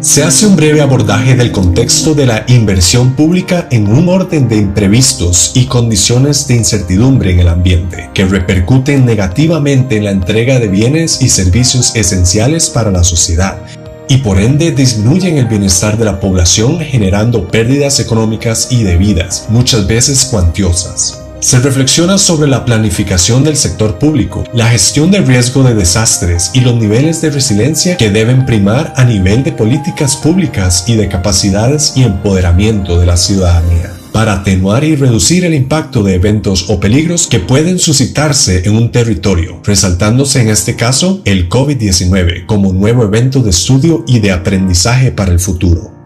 Se hace un breve abordaje del contexto de la inversión pública en un orden de imprevistos y condiciones de incertidumbre en el ambiente, que repercuten negativamente en la entrega de bienes y servicios esenciales para la sociedad y por ende disminuyen el bienestar de la población generando pérdidas económicas y de vidas, muchas veces cuantiosas. Se reflexiona sobre la planificación del sector público, la gestión de riesgo de desastres y los niveles de resiliencia que deben primar a nivel de políticas públicas y de capacidades y empoderamiento de la ciudadanía para atenuar y reducir el impacto de eventos o peligros que pueden suscitarse en un territorio, resaltándose en este caso el COVID-19 como nuevo evento de estudio y de aprendizaje para el futuro.